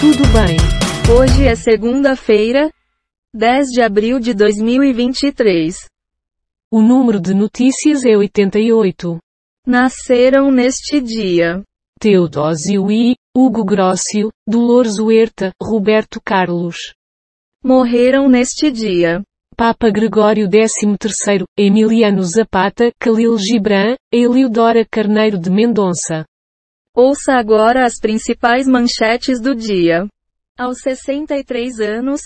Tudo bem. Hoje é segunda-feira, 10 de abril de 2023. O número de notícias é 88. Nasceram neste dia Teodósio I, Hugo Grossio, Dolores Huerta, Roberto Carlos. Morreram neste dia Papa Gregório XIII, Emiliano Zapata, Khalil Gibran, Eliodora Carneiro de Mendonça. Ouça agora as principais manchetes do dia. Aos 63 anos,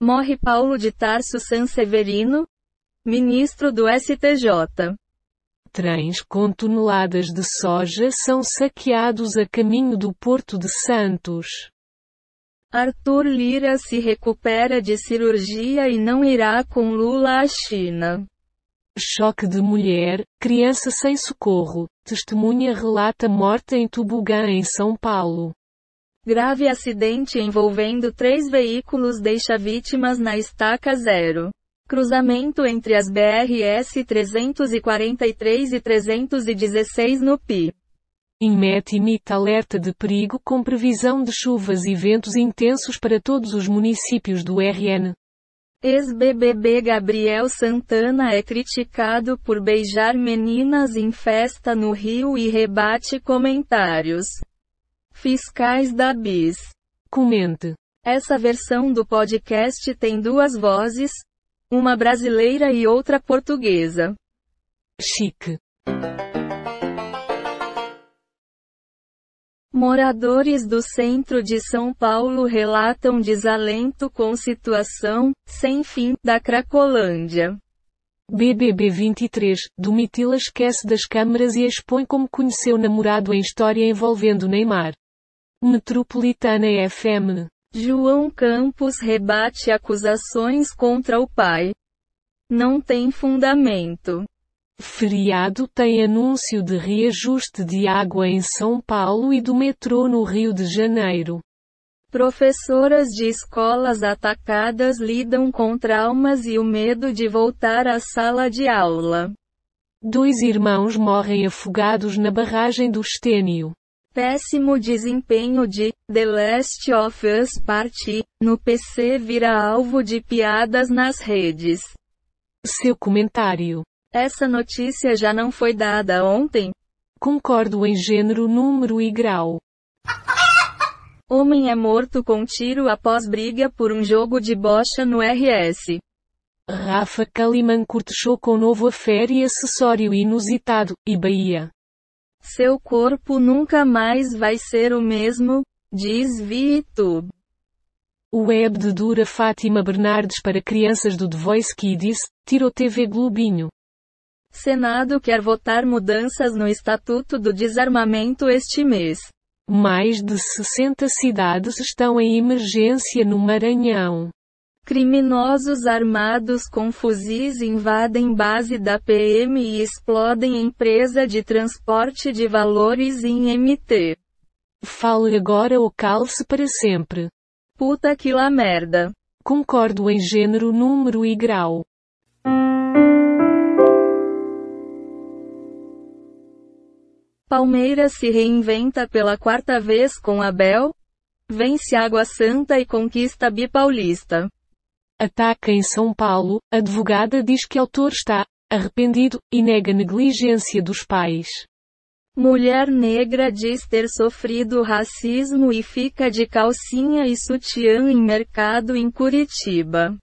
morre Paulo de Tarso Sanseverino, ministro do STJ. Trens com toneladas de soja são saqueados a caminho do Porto de Santos. Arthur Lira se recupera de cirurgia e não irá com Lula à China. Choque de mulher, criança sem socorro. Testemunha relata morte em Tubugã em São Paulo. Grave acidente envolvendo três veículos deixa vítimas na estaca zero. Cruzamento entre as BRS 343 e 316 no PI. Inmet emite alerta de perigo com previsão de chuvas e ventos intensos para todos os municípios do RN. Ex-BBB Gabriel Santana é criticado por beijar meninas em festa no Rio e rebate comentários. Fiscais da BIS. Comente. Essa versão do podcast tem duas vozes, uma brasileira e outra portuguesa. Chique. Moradores do centro de São Paulo relatam desalento com situação, sem fim, da Cracolândia. BBB 23, Domitila esquece das câmeras e expõe como conheceu namorado em história envolvendo Neymar. Metropolitana FM. João Campos rebate acusações contra o pai. Não tem fundamento. Feriado tem anúncio de reajuste de água em São Paulo e do metrô no Rio de Janeiro. Professoras de escolas atacadas lidam com traumas e o medo de voltar à sala de aula. Dois irmãos morrem afogados na barragem do Estênio. Péssimo desempenho de The Last of Us Part no PC vira alvo de piadas nas redes. Seu comentário. Essa notícia já não foi dada ontem? Concordo em gênero, número e grau. Homem é morto com tiro após briga por um jogo de bocha no RS. Rafa Kalimann cortejou com novo affair e acessório inusitado, e Bahia. Seu corpo nunca mais vai ser o mesmo, diz VTube. Web de Dura Fátima Bernardes para crianças do The Voice Kids, tirou TV Globinho. Senado quer votar mudanças no Estatuto do Desarmamento este mês. Mais de 60 cidades estão em emergência no Maranhão. Criminosos armados com fuzis invadem base da PM e explodem empresa de transporte de valores em MT. Fale agora ou calce para sempre. Puta que lá merda. Concordo em gênero, número e grau. Palmeiras se reinventa pela quarta vez com Abel, vence Água Santa e conquista Bipaulista. Ataca em São Paulo, advogada diz que autor está arrependido e nega negligência dos pais. Mulher negra diz ter sofrido racismo e fica de calcinha e sutiã em mercado em Curitiba.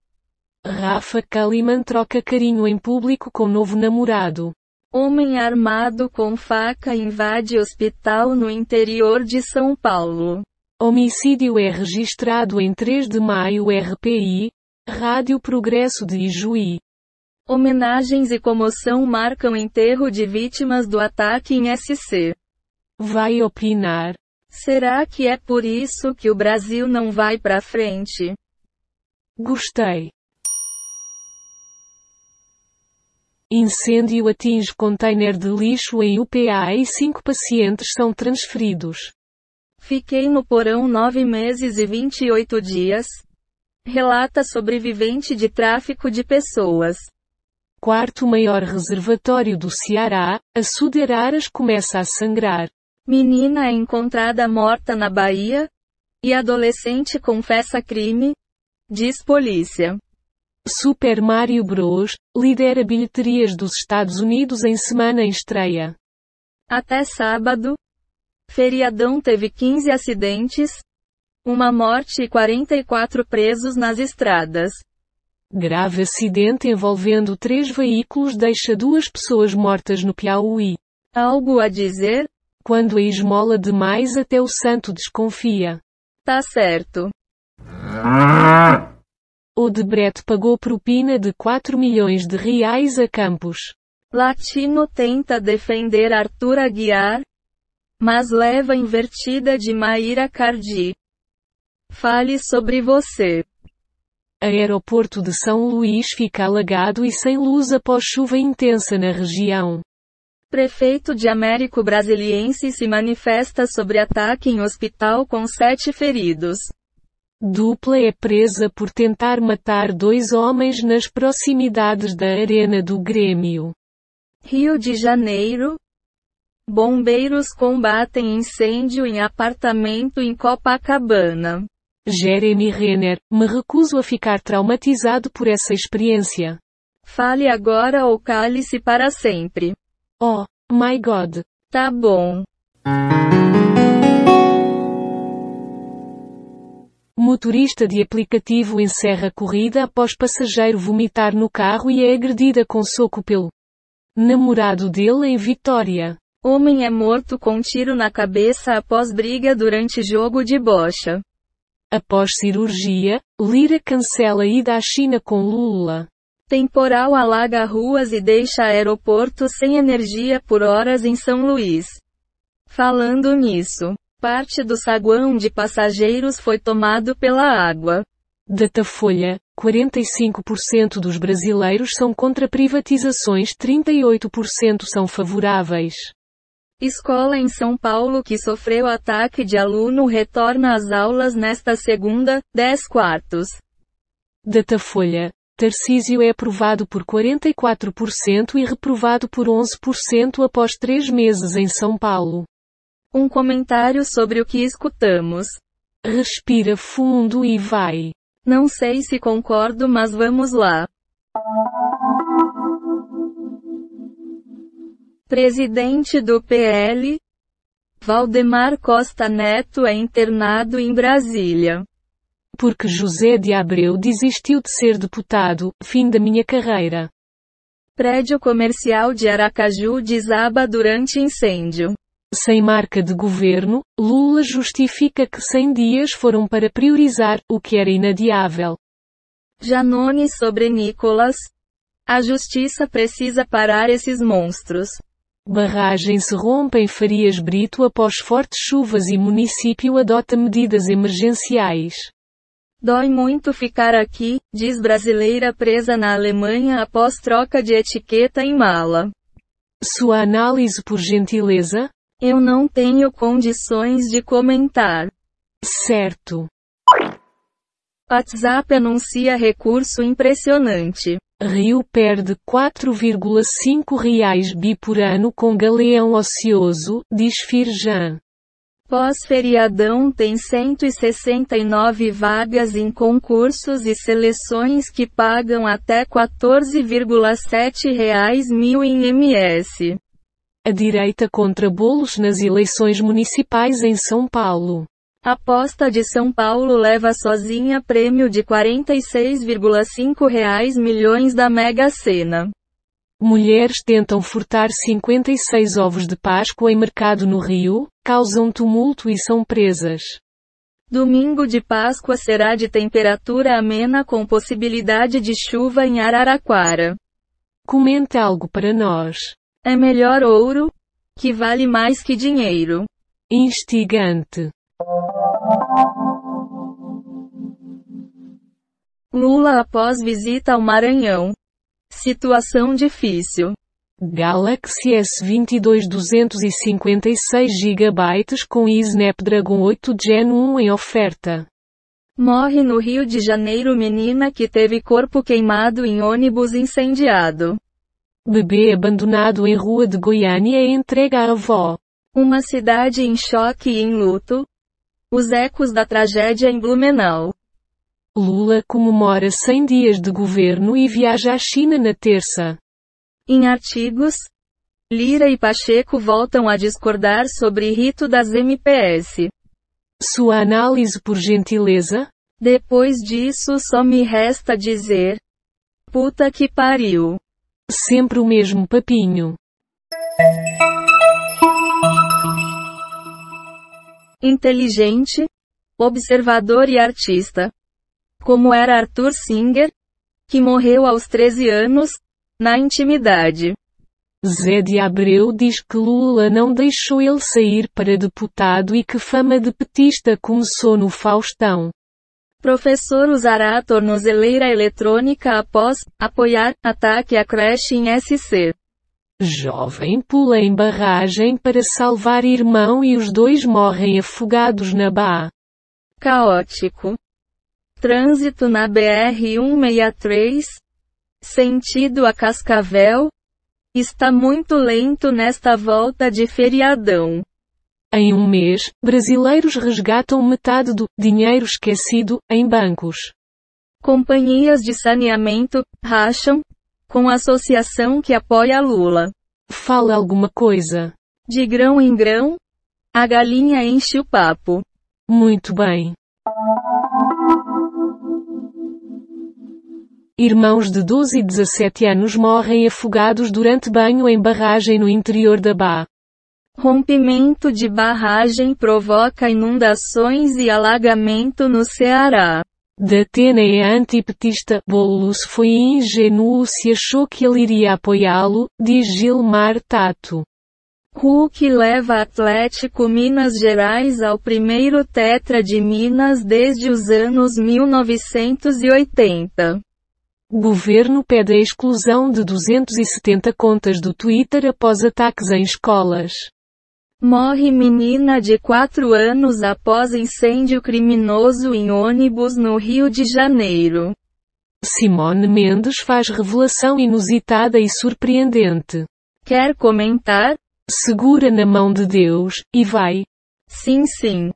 Rafa Kalimann troca carinho em público com novo namorado. Homem armado com faca invade hospital no interior de São Paulo. Homicídio é registrado em 3 de maio RPI, Rádio Progresso de Ijuí. Homenagens e comoção marcam enterro de vítimas do ataque em SC. Vai opinar. Será que é por isso que o Brasil não vai para frente? Gostei. Incêndio atinge container de lixo em UPA e cinco pacientes são transferidos. Fiquei no porão nove meses e 28 dias. Relata sobrevivente de tráfico de pessoas. Quarto maior reservatório do Ceará, a Suderaras começa a sangrar. Menina é encontrada morta na Bahia. E adolescente confessa crime? Diz polícia. Super Mario Bros. lidera bilheterias dos Estados Unidos em semana em estreia. Até sábado. Feriadão teve 15 acidentes, uma morte e 44 presos nas estradas. Grave acidente envolvendo três veículos deixa duas pessoas mortas no Piauí. Algo a dizer? Quando a esmola demais até o santo desconfia. Tá certo. Odebrecht pagou propina de 4 milhões de reais a Campos. Latino tenta defender Arthur Aguiar, mas leva invertida de Maíra Cardi. Fale sobre você. Aeroporto de São Luís fica alagado e sem luz após chuva intensa na região. Prefeito de Américo Brasiliense se manifesta sobre ataque em hospital com sete feridos. Dupla é presa por tentar matar dois homens nas proximidades da Arena do Grêmio. Rio de Janeiro. Bombeiros combatem incêndio em apartamento em Copacabana. Jeremy Renner, me recuso a ficar traumatizado por essa experiência. Fale agora ou cale-se para sempre. Oh, my God. Tá bom. Motorista de aplicativo encerra corrida após passageiro vomitar no carro e é agredida com soco pelo namorado dele em Vitória. Homem é morto com tiro na cabeça após briga durante jogo de bocha. Após cirurgia, Lira cancela ida à China com Lula. Temporal alaga ruas e deixa aeroporto sem energia por horas em São Luís. Falando nisso, parte do saguão de passageiros foi tomado pela água. Datafolha: 45% dos brasileiros são contra privatizações, 38% são favoráveis. Escola em São Paulo que sofreu ataque de aluno retorna às aulas nesta segunda, 10 quartos. Datafolha: Tarcísio é aprovado por 44% e reprovado por 11% após três meses em São Paulo. Um comentário sobre o que escutamos. Respira fundo e vai. Não sei se concordo, mas vamos lá. Presidente do PL, Valdemar Costa Neto é internado em Brasília. Porque José de Abreu desistiu de ser deputado, fim da minha carreira. Prédio comercial de Aracaju desaba durante incêndio. Sem marca de governo, Lula justifica que 100 dias foram para priorizar o que era inadiável. Janone sobre Nicolas. A justiça precisa parar esses monstros. Barragem se rompe em Farias Brito após fortes chuvas e município adota medidas emergenciais. Dói muito ficar aqui, diz brasileira presa na Alemanha após troca de etiqueta em mala. Sua análise por gentileza? Eu não tenho condições de comentar. Certo. WhatsApp anuncia recurso impressionante. Rio perde 4,5 reais bi por ano com galeão ocioso, diz Firjan. Pós-feriadão tem 169 vagas em concursos e seleções que pagam até 14,7 reais mil em MS. A direita contra bolos nas eleições municipais em São Paulo. Aposta de São Paulo leva sozinha prêmio de 46,5 reais milhões da Mega Sena. Mulheres tentam furtar 56 ovos de Páscoa em mercado no Rio, causam tumulto e são presas. Domingo de Páscoa será de temperatura amena com possibilidade de chuva em Araraquara. Comente algo para nós. É melhor ouro, que vale mais que dinheiro. Instigante. Lula após visita ao Maranhão. Situação difícil. Galaxy S22 256 GB com Snapdragon 8 Gen 1 em oferta. Morre no Rio de Janeiro menina que teve corpo queimado em ônibus incendiado. Bebê abandonado em rua de Goiânia é entregue à avó. Uma cidade em choque e em luto. Os ecos da tragédia em Blumenau. Lula comemora 100 dias de governo e viaja à China na terça. Em artigos, Lira e Pacheco voltam a discordar sobre rito das MPS. Sua análise por gentileza? Depois disso só me resta dizer. Puta que pariu. Sempre o mesmo papinho. Inteligente, observador e artista. Como era Arthur Singer, que morreu aos 13 anos, na intimidade. Zé de Abreu diz que Lula não deixou ele sair para deputado e que fama de petista começou no Faustão. Professor usará a tornozeleira eletrônica após apoiar ataque à creche em SC. Jovem pula em barragem para salvar irmão e os dois morrem afogados na Bá. Caótico. Trânsito na BR-163. Sentido a Cascavel. Está muito lento nesta volta de feriadão. Em um mês, brasileiros resgatam metade do dinheiro esquecido em bancos. Companhias de saneamento racham com a associação que apoia Lula. Fala alguma coisa. De grão em grão, a galinha enche o papo. Muito bem. Irmãos de 12 e 17 anos morrem afogados durante banho em barragem no interior da Bá. Rompimento de barragem provoca inundações e alagamento no Ceará. Datena é antipetista. Boulos foi ingênuo se achou que ele iria apoiá-lo, diz Gilmar Tato. Hulk leva Atlético Minas Gerais ao primeiro tetra de Minas desde os anos 1980. Governo pede a exclusão de 270 contas do Twitter após ataques em escolas. Morre menina de 4 anos após incêndio criminoso em ônibus no Rio de Janeiro. Simone Mendes faz revelação inusitada e surpreendente. Quer comentar? Segura na mão de Deus, e vai. Sim, sim.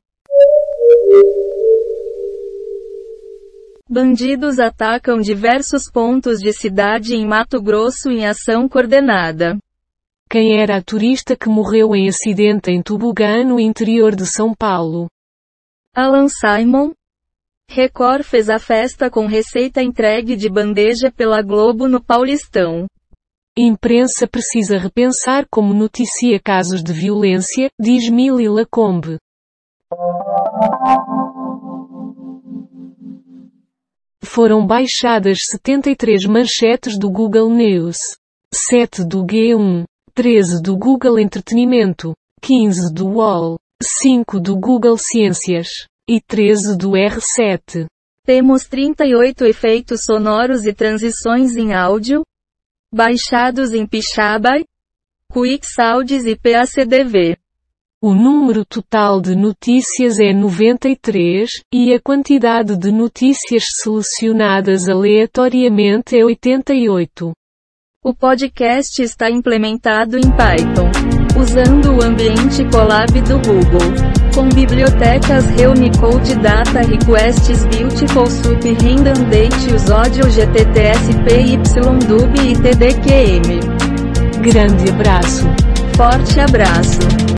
Bandidos atacam diversos pontos de cidade em Mato Grosso em ação coordenada. Quem era a turista que morreu em acidente em Tubugã no interior de São Paulo? Alan Simon. Record fez a festa com receita entregue de bandeja pela Globo no Paulistão. Imprensa precisa repensar como noticia casos de violência, diz Mili Lacombe. Foram baixadas 73 manchetes do Google News. 7 do G1. 13 do Google Entretenimento, 15 do UOL, 5 do Google Ciências e 13 do R7. Temos 38 efeitos sonoros e transições em áudio, baixados em Pixabay, QuickSounds e PACDV. O número total de notícias é 93, e a quantidade de notícias selecionadas aleatoriamente é 88. O podcast está implementado em Python, usando o ambiente Colab do Google, com bibliotecas Reunicode Data Requests Beautiful Soup Random Date Usódio GTTSP YDub e TDQM. Grande abraço. Forte abraço.